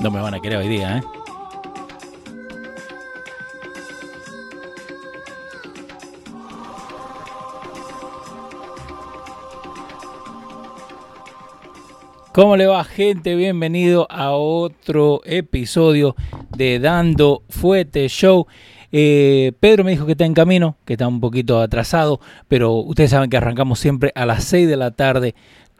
No me van a querer hoy día, ¿eh? ¿Cómo le va gente? Bienvenido a otro episodio de Dando Fuete Show. Eh, Pedro me dijo que está en camino, que está un poquito atrasado, pero ustedes saben que arrancamos siempre a las 6 de la tarde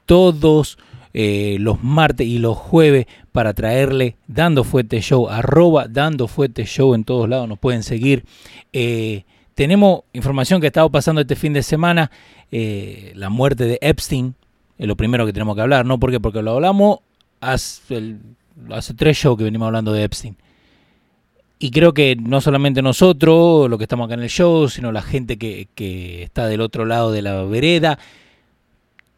todos eh, los martes y los jueves para traerle Dando Fuete Show, arroba Dando Fuete Show en todos lados, nos pueden seguir. Eh, tenemos información que ha estado pasando este fin de semana, eh, la muerte de Epstein, es lo primero que tenemos que hablar, ¿no? ¿Por Porque lo hablamos hace, hace tres shows que venimos hablando de Epstein. Y creo que no solamente nosotros, lo que estamos acá en el show, sino la gente que, que está del otro lado de la vereda,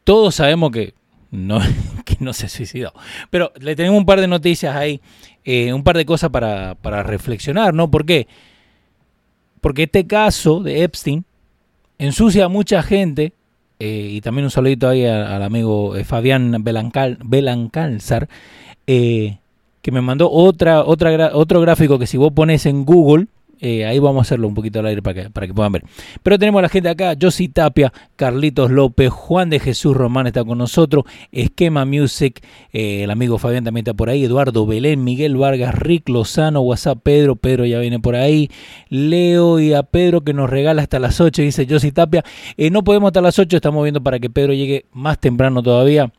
todos sabemos que no, que no se suicidó. Pero le tenemos un par de noticias ahí, eh, un par de cosas para, para, reflexionar, ¿no? ¿Por qué? Porque este caso de Epstein ensucia a mucha gente, eh, y también un saludito ahí al, amigo eh, Fabián Belancal, Belancalzar, que me mandó otra, otra, otro gráfico que si vos pones en Google, eh, ahí vamos a hacerlo un poquito al aire para que, para que puedan ver. Pero tenemos a la gente acá, Josi Tapia, Carlitos López, Juan de Jesús Román está con nosotros, Esquema Music, eh, el amigo Fabián también está por ahí, Eduardo Belén, Miguel Vargas, Rick Lozano, WhatsApp Pedro, Pedro ya viene por ahí, Leo y a Pedro que nos regala hasta las 8, dice Josi Tapia. Eh, no podemos hasta las 8, estamos viendo para que Pedro llegue más temprano todavía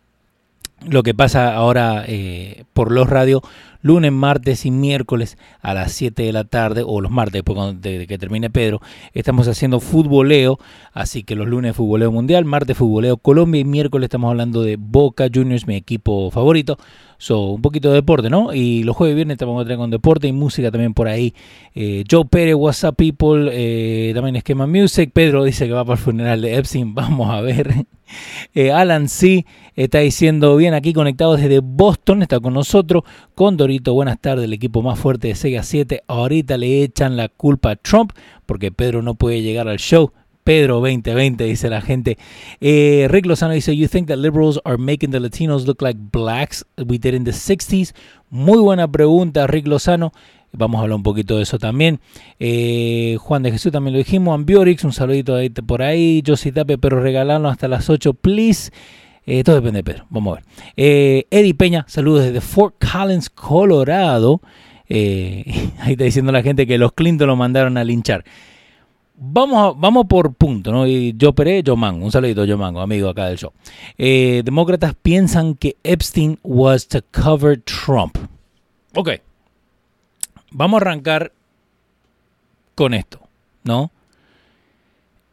lo que pasa ahora eh, por los radios lunes, martes y miércoles a las 7 de la tarde, o los martes, después de que termine Pedro, estamos haciendo futboleo, así que los lunes futboleo mundial, martes futboleo Colombia y miércoles estamos hablando de Boca Juniors, mi equipo favorito. So, un poquito de deporte, ¿no? Y los jueves y viernes estamos con deporte y música también por ahí. Eh, Joe Pérez, WhatsApp People, eh, también Esquema Music. Pedro dice que va para el funeral de Epstein. Vamos a ver. Eh, Alan C. está diciendo bien aquí conectado desde Boston, está con nosotros. Con Dorito, buenas tardes, el equipo más fuerte de Sega 7. Ahorita le echan la culpa a Trump porque Pedro no puede llegar al show. Pedro 2020, dice la gente. Eh, Rick Lozano dice, You think that liberals are making the Latinos look like blacks we did in the 60s? Muy buena pregunta, Rick Lozano. Vamos a hablar un poquito de eso también. Eh, Juan de Jesús también lo dijimos. Ambiorix, un saludito ahí por ahí. Josie Tape, pero regalarlo hasta las 8, please. Eh, todo depende de Pedro. Vamos a ver. Eddie Peña, saludos desde Fort Collins, Colorado. Ahí está diciendo la gente que los Clinton lo mandaron a linchar. Vamos, vamos por punto, ¿no? Y yo Peré, yo Mango. Un saludito, yo Mango, amigo acá del show. Eh, demócratas piensan que Epstein was to cover Trump. Ok. Vamos a arrancar con esto, ¿no?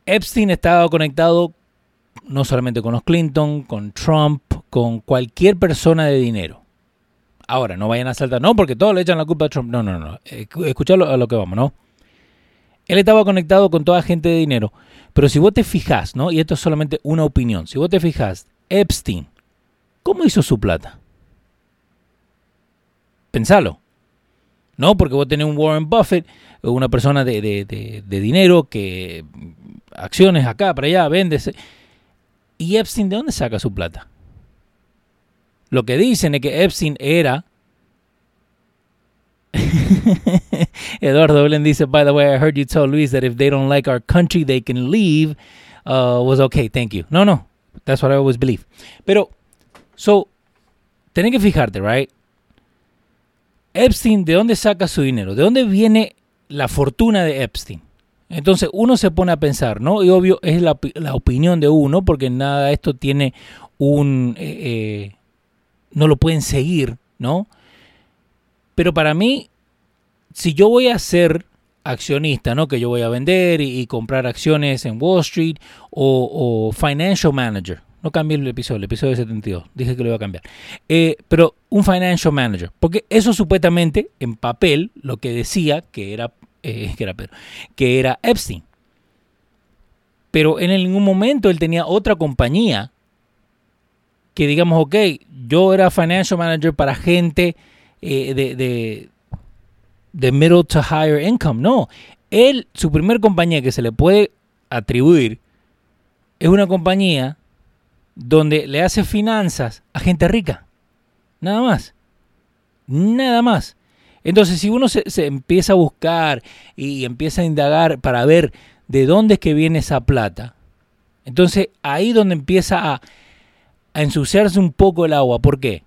Epstein estaba conectado no solamente con los Clinton, con Trump, con cualquier persona de dinero. Ahora, no vayan a saltar, no, porque todos le echan la culpa a Trump. No, no, no. Escuchalo a lo que vamos, ¿no? Él estaba conectado con toda gente de dinero. Pero si vos te fijas, ¿no? Y esto es solamente una opinión. Si vos te fijas, Epstein, ¿cómo hizo su plata? Pensalo. No, porque vos tenés un Warren Buffett, una persona de, de, de, dinero que acciones acá, para allá, vende. ¿Y Epstein de dónde saca su plata? Lo que dicen es que Epstein era Eduardo Belén dice, by the way, I heard you tell Luis that if they don't like our country, they can leave. Uh, was okay, thank you. No, no, that's what I always believe. Pero, so, tenés que fijarte, right? Epstein, ¿de dónde saca su dinero? ¿De dónde viene la fortuna de Epstein? Entonces uno se pone a pensar, ¿no? Y obvio es la, opinión de uno, porque nada de esto tiene un... Eh, eh, no lo pueden seguir, ¿no? Pero para mí, si yo voy a ser accionista, ¿no? Que yo voy a vender y, comprar acciones en Wall Street o, financial manager. No cambié el episodio, el episodio 72. Dije que lo iba a cambiar. Eh, pero un financial manager. Porque eso supuestamente en papel lo que decía que era, eh, que era, que era Epstein. Pero en ningún momento él tenía otra compañía que digamos, ok, yo era financial manager para gente eh, de middle to higher income. No, él, su primer compañía que se le puede atribuir es una compañía donde le hace finanzas a gente rica. Nada más. Nada más. Entonces, si uno se, empieza a buscar y empieza a indagar para ver de dónde es que viene esa plata, entonces ahí donde empieza a, a ensuciarse un poco el agua. ¿Por qué?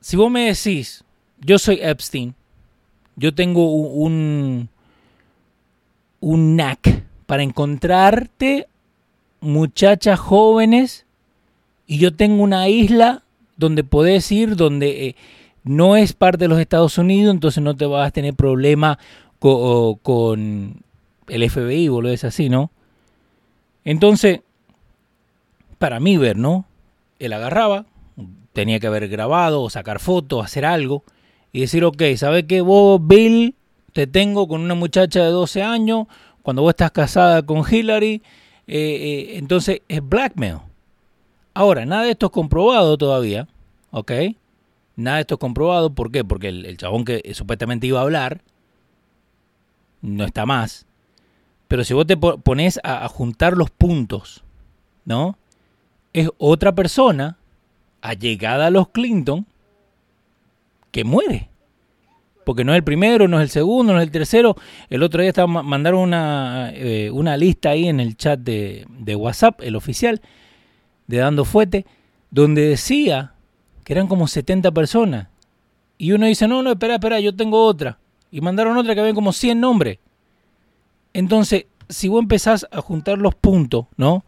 Si vos me decís, yo soy Epstein, yo tengo un, un knack para encontrarte muchachas jóvenes y yo tengo una isla donde podés ir, donde eh, no es parte de los Estados Unidos, entonces no te vas a tener problema con, el FBI, lo es así, ¿no? Entonces, para mí ver, ¿no? Él agarraba, tenía que haber grabado o sacar fotos, hacer algo y decir, ok, ¿sabes qué? Vos, Bill, te tengo con una muchacha de 12 años, cuando vos estás casada con Hillary, eh, eh, entonces es blackmail. Ahora, nada de esto es comprobado todavía, ¿ok? Nada de esto es comprobado, ¿por qué? Porque el, chabón que supuestamente iba a hablar no está más. Pero si vos te pones a, a juntar los puntos, ¿no? Es otra persona allegada a los Clinton que muere. Porque no es el primero, no es el segundo, no es el tercero. El otro día estaba, mandaron una, eh, una lista ahí en el chat de, WhatsApp, el oficial, de Dando Fuete, donde decía que eran como 70 personas. Y uno dice, no, no, espera, espera, yo tengo otra. Y mandaron otra que había como 100 nombres. Entonces, si vos empezás a juntar los puntos, ¿no?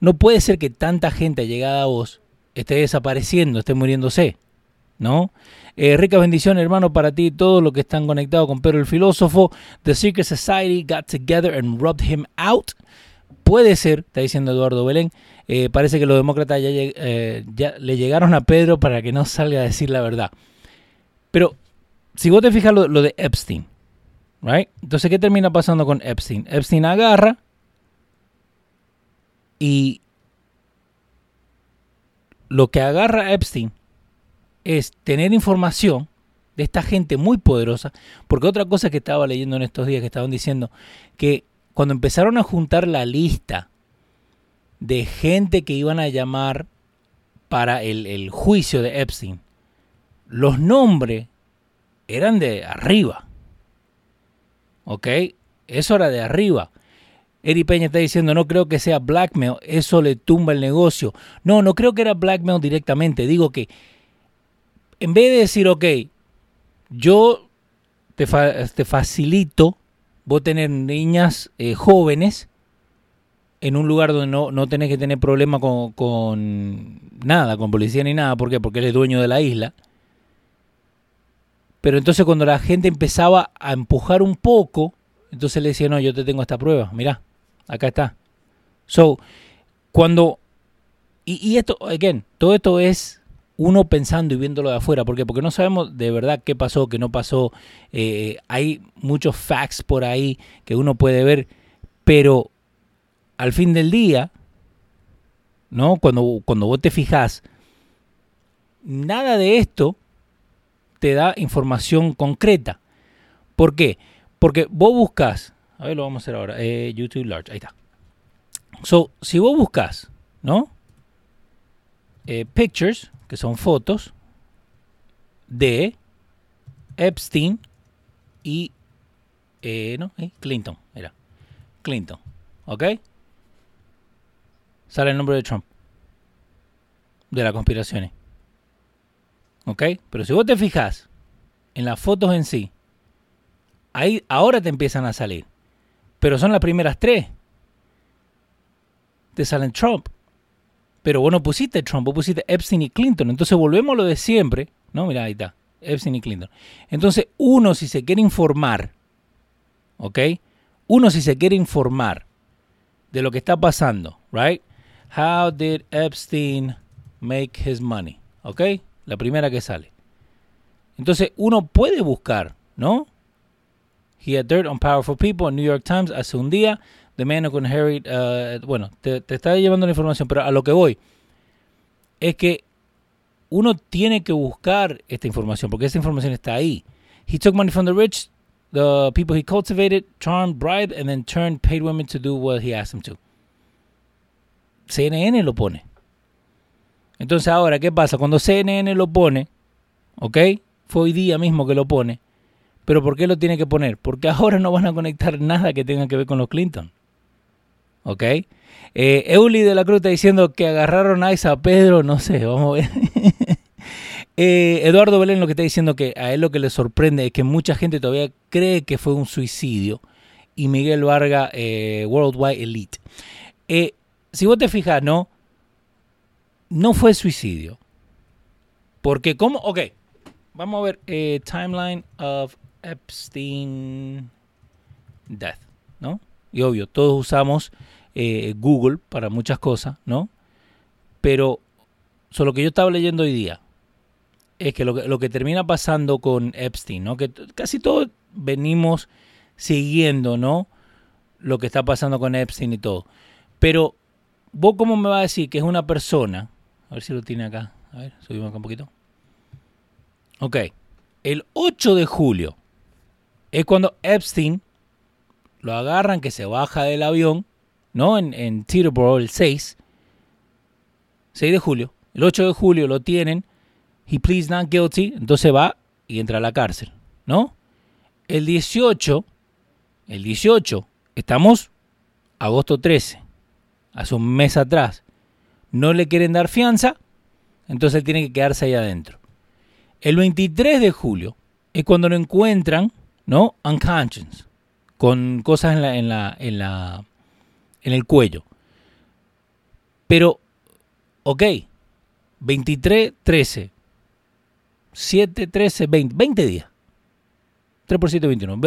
No puede ser que tanta gente llegada a vos esté desapareciendo, esté muriéndose. ¿No? Eh, rica bendición, hermano, para ti y todos los que están conectados con Pedro el filósofo. The Secret Society got together and rubbed him out. Puede ser, está diciendo Eduardo Belén. Eh, parece que los demócratas eh, ya, le llegaron a Pedro para que no salga a decir la verdad. Pero si vos te fijas lo, lo de Epstein, right? Entonces, ¿qué termina pasando con Epstein? Epstein agarra y lo que agarra Epstein es tener información de esta gente muy poderosa, porque otra cosa que estaba leyendo en estos días que estaban diciendo que cuando empezaron a juntar la lista de gente que iban a llamar para el, juicio de Epstein, los nombres eran de arriba. ¿Ok? Eso era de arriba. Eri Peña está diciendo, no creo que sea blackmail, eso le tumba el negocio. No, no creo que era blackmail directamente. Digo que en vez de decir, ok, yo te, facilito vos tener niñas eh, jóvenes en un lugar donde no, no tenés que tener problema con, nada, con policía ni nada. ¿Por qué? Porque él es dueño de la isla. Pero entonces cuando la gente empezaba a empujar un poco, entonces le decía, no, yo te tengo esta prueba, mirá, acá está. So, cuando... Y, y esto, again, todo esto es uno pensando y viéndolo de afuera. ¿Por qué? Porque no sabemos de verdad qué pasó, qué no pasó. Eh, hay muchos facts por ahí que uno puede ver, pero al fin del día, ¿no? Cuando, cuando vos te fijas, nada de esto te da información concreta. ¿Por qué? Porque vos buscas, a ver, lo vamos a hacer ahora, eh, YouTube Large, ahí está. So, si vos buscas, ¿no? Eh, pictures, que son fotos de Epstein y eh, no, eh, Clinton, era Clinton, ¿ok? Sale el nombre de Trump, de las conspiraciones, ¿ok? Pero si vos te fijas en las fotos en sí, ahí ahora te empiezan a salir. Pero son las primeras tres. Te salen Trump. Pero vos no pusiste Trump, vos pusiste Epstein y Clinton. Entonces volvemos a lo de siempre. No, mira, ahí está. Epstein y Clinton. Entonces, uno si se quiere informar, ¿ok? Uno si se quiere informar de lo que está pasando, right? How did Epstein make his money? ¿Ok? La primera que sale. Entonces, uno puede buscar, ¿no? He had dirt on powerful people New York Times hace un día. The man who inherit, uh, bueno, te, te está llevando la información, pero a lo que voy es que uno tiene que buscar esta información porque esta información está ahí. He took money from the rich, the people he cultivated, charmed, bribed, and then turned paid women to do what he asked them to. CNN lo pone. Entonces ahora, ¿qué pasa? Cuando CNN lo pone, ¿ok? Fue hoy día mismo que lo pone. Pero ¿por qué lo tiene que poner? Porque ahora no van a conectar nada que tenga que ver con los Clinton. ¿Ok? Eh, Euli de la Cruz está diciendo que agarraron a Isa Pedro, no sé, vamos a ver. Eh, Eduardo Belén lo que está diciendo que a él lo que le sorprende es que mucha gente todavía cree que fue un suicidio. Y Miguel Varga, eh, Worldwide Elite. si vos te fijas, no, no fue suicidio. Porque, ¿cómo? Ok, vamos a ver timeline of Epstein death, ¿no? Y obvio, todos usamos eh, Google para muchas cosas, ¿no? Pero solo que yo estaba leyendo hoy día es que lo, que lo que termina pasando con Epstein, ¿no? Que casi todos venimos siguiendo, ¿no? Lo que está pasando con Epstein y todo. Pero, ¿vos cómo me vas a decir que es una persona? A ver si lo tiene acá. A ver, subimos acá un poquito. Ok. El 8 de julio es cuando Epstein lo agarran, que se baja del avión ¿no? En, en Teterboro el 6, 6 de julio. El 8 de julio lo tienen, he pleads not guilty, entonces va y entra a la cárcel, ¿no? El 18, el 18, estamos agosto 13, hace un mes atrás, no le quieren dar fianza, entonces él tiene que quedarse ahí adentro. El 23 de julio es cuando lo encuentran, ¿no? Unconscious, con cosas en la, en la, en la en el cuello. Pero, ok, 23, 13, 7, 13, 20, 20 días. 3 por 7, 21.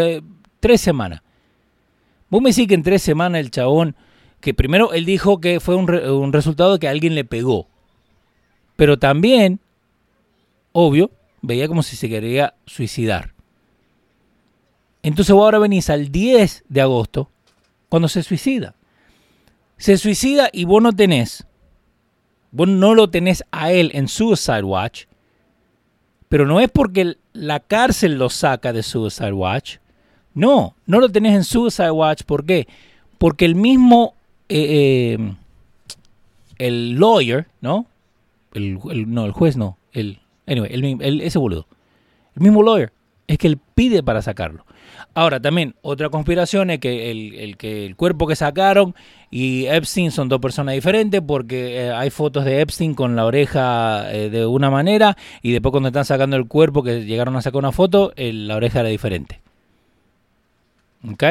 3 semanas. Vos me decís que en 3 semanas el chabón, que primero él dijo que fue un, un resultado de que alguien le pegó. Pero también, obvio, veía como si se quería suicidar. Entonces vos ahora venís al 10 de agosto, cuando se suicida se suicida y vos no tenés, vos no lo tenés a él en Suicide Watch, pero no es porque la cárcel lo saca de Suicide Watch. No, no lo tenés en Suicide Watch. ¿Por qué? Porque el mismo, eh, eh, el lawyer, ¿no? El, no, el juez no. El, anyway, el, ese boludo. El mismo lawyer es que él pide para sacarlo. Ahora también, otra conspiración es que el, que el cuerpo que sacaron y Epstein son dos personas diferentes porque eh, hay fotos de Epstein con la oreja eh, de una manera y después cuando están sacando el cuerpo que llegaron a sacar una foto, la oreja era diferente. ¿Ok?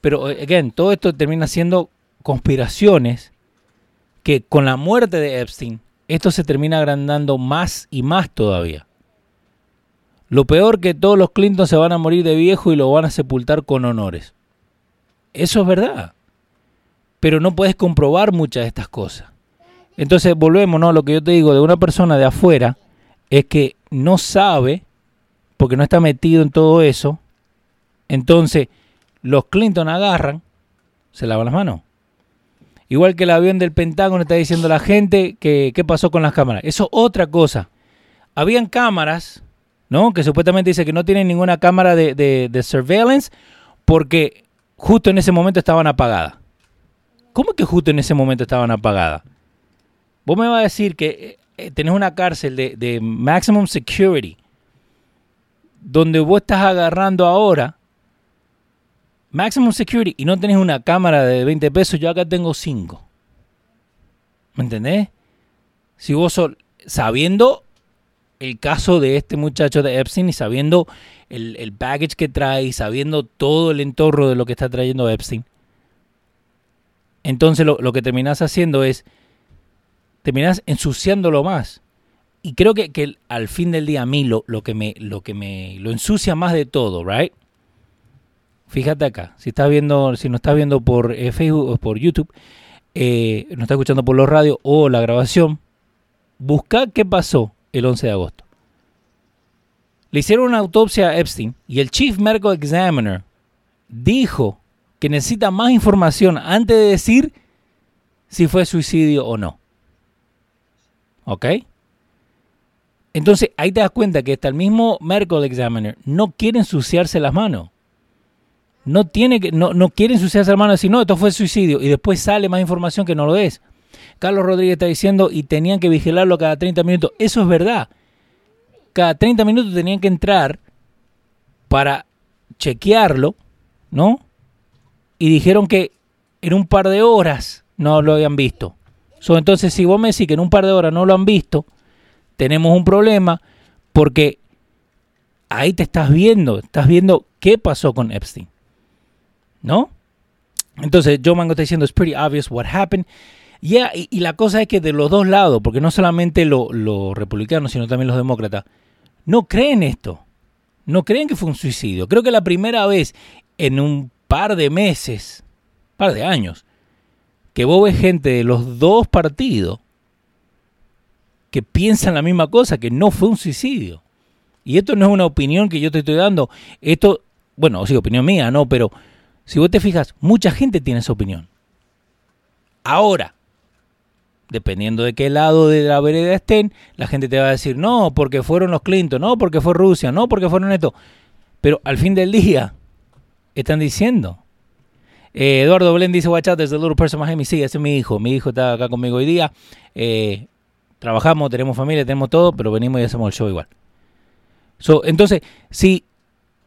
Pero, again, todo esto termina siendo conspiraciones que con la muerte de Epstein, esto se termina agrandando más y más todavía. Lo peor que todos los Clinton se van a morir de viejo y lo van a sepultar con honores. Eso es verdad. Pero no puedes comprobar muchas de estas cosas. Entonces volvemos, ¿no? Lo que yo te digo de una persona de afuera es que no sabe, porque no está metido en todo eso. Entonces, los Clinton agarran, se lavan las manos. Igual que el avión del Pentágono está diciendo la gente que qué pasó con las cámaras. Eso es otra cosa. Habían cámaras ¿no? Que supuestamente dice que no tienen ninguna cámara de, de, surveillance porque justo en ese momento estaban apagadas. ¿Cómo que justo en ese momento estaban apagadas? Vos me vas a decir que eh, eh, tenés una cárcel de, de, maximum security donde vos estás agarrando ahora maximum security y no tenés una cámara de 20 pesos, yo acá tengo 5. ¿Me entendés? Si vos sabiendo el caso de este muchacho de Epstein y sabiendo el, el baggage que trae y sabiendo todo el entorno de lo que está trayendo Epstein, entonces lo, lo que terminas haciendo es, terminas ensuciándolo más. Y creo que, que, al fin del día a mí lo, lo, que me, lo que me lo ensucia más de todo, right? Fíjate acá, si estás viendo, si no estás viendo por eh, Facebook o por YouTube, eh, no estás escuchando por los radios o la grabación, busca qué pasó el 11 de agosto. Le hicieron una autopsia a Epstein y el Chief Medical Examiner dijo que necesita más información antes de decir si fue suicidio o no. ¿Ok? Entonces ahí te das cuenta que hasta el mismo Medical Examiner no quiere ensuciarse las manos. No, tiene que, no, no quiere ensuciarse las manos y decir, no, esto fue suicidio. Y después sale más información que no lo es. Carlos Rodríguez está diciendo y tenían que vigilarlo cada 30 minutos. Eso es verdad. Cada 30 minutos tenían que entrar para chequearlo, ¿no? Y dijeron que en un par de horas no lo habían visto. entonces, si vos me decís que en un par de horas no lo han visto, tenemos un problema porque ahí te estás viendo, estás viendo qué pasó con Epstein. ¿No? Entonces, Joe Mango está diciendo, it's pretty obvious what happened. Y, la cosa es que de los dos lados, porque no solamente los lo republicanos, sino también los demócratas, no creen esto. No creen que fue un suicidio. Creo que la primera vez en un par de meses, par de años, que vos ves gente de los dos partidos que piensan la misma cosa, que no fue un suicidio. Y esto no es una opinión que yo te estoy dando. Esto, bueno, sí, opinión mía, no, pero si vos te fijas, mucha gente tiene esa opinión. Ahora, dependiendo de qué lado de la vereda estén, la gente te va a decir, no, porque fueron los Clinton, no, porque fue Rusia, no, porque fueron esto. Pero al fin del día, están diciendo. Eh, Eduardo Belén dice, watch out, there's a little person Miami. Sí, ese es mi hijo. Mi hijo está acá conmigo hoy día. Eh, trabajamos, tenemos familia, tenemos todo, pero venimos y hacemos el show igual. So, entonces, si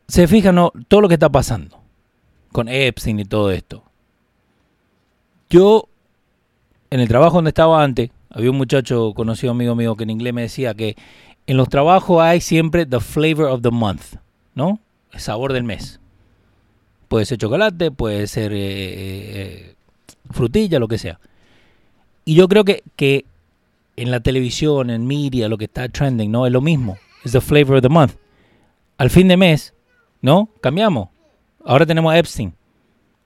se fijan ¿no? todo lo que está pasando con Epstein y todo esto, yo en el trabajo donde estaba antes, había un muchacho conocido amigo mío que en inglés me decía que en los trabajos hay siempre the flavor of the month, ¿no? El sabor del mes. Puede ser chocolate, puede ser eh, eh, frutilla, lo que sea. Y yo creo que, que en la televisión, en media, lo que está trending, ¿no? Es lo mismo. Es the flavor of the month. Al fin de mes, ¿no? Cambiamos. Ahora tenemos Epstein.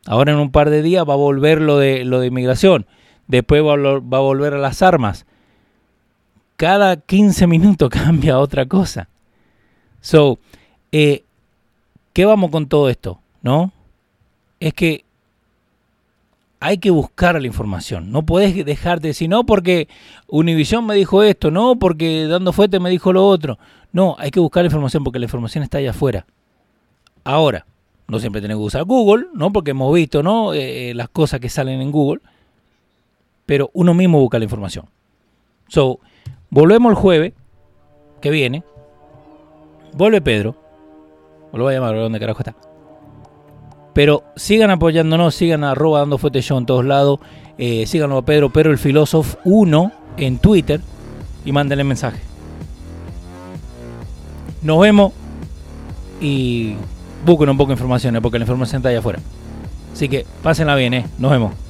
Ahora en un par de días va a volver lo de, lo de inmigración. Después va a, volver a las armas. Cada 15 minutos cambia otra cosa. So, eh, ¿qué vamos con todo esto? ¿No? Es que hay que buscar la información. No puedes dejarte de decir, no porque Univision me dijo esto, no porque Dando Fuerte me dijo lo otro. No, hay que buscar la información porque la información está allá afuera. Ahora, no siempre tenés que usar Google, ¿no? Porque hemos visto, ¿no? Eh, eh, las cosas que salen en Google. Pero uno mismo busca la información. So, volvemos el jueves que viene. Vuelve Pedro. Lo voy a llamar, ¿dónde carajo está? Pero sigan apoyándonos, sigan arroba dando fuerte show en todos lados. Eh, síganlo a Pedro, Pedro el Filósofo 1 en Twitter y mándenle mensaje. Nos vemos y busquen un poco de información, porque la información está allá afuera. Así que pásenla bien, ¿eh? Nos vemos.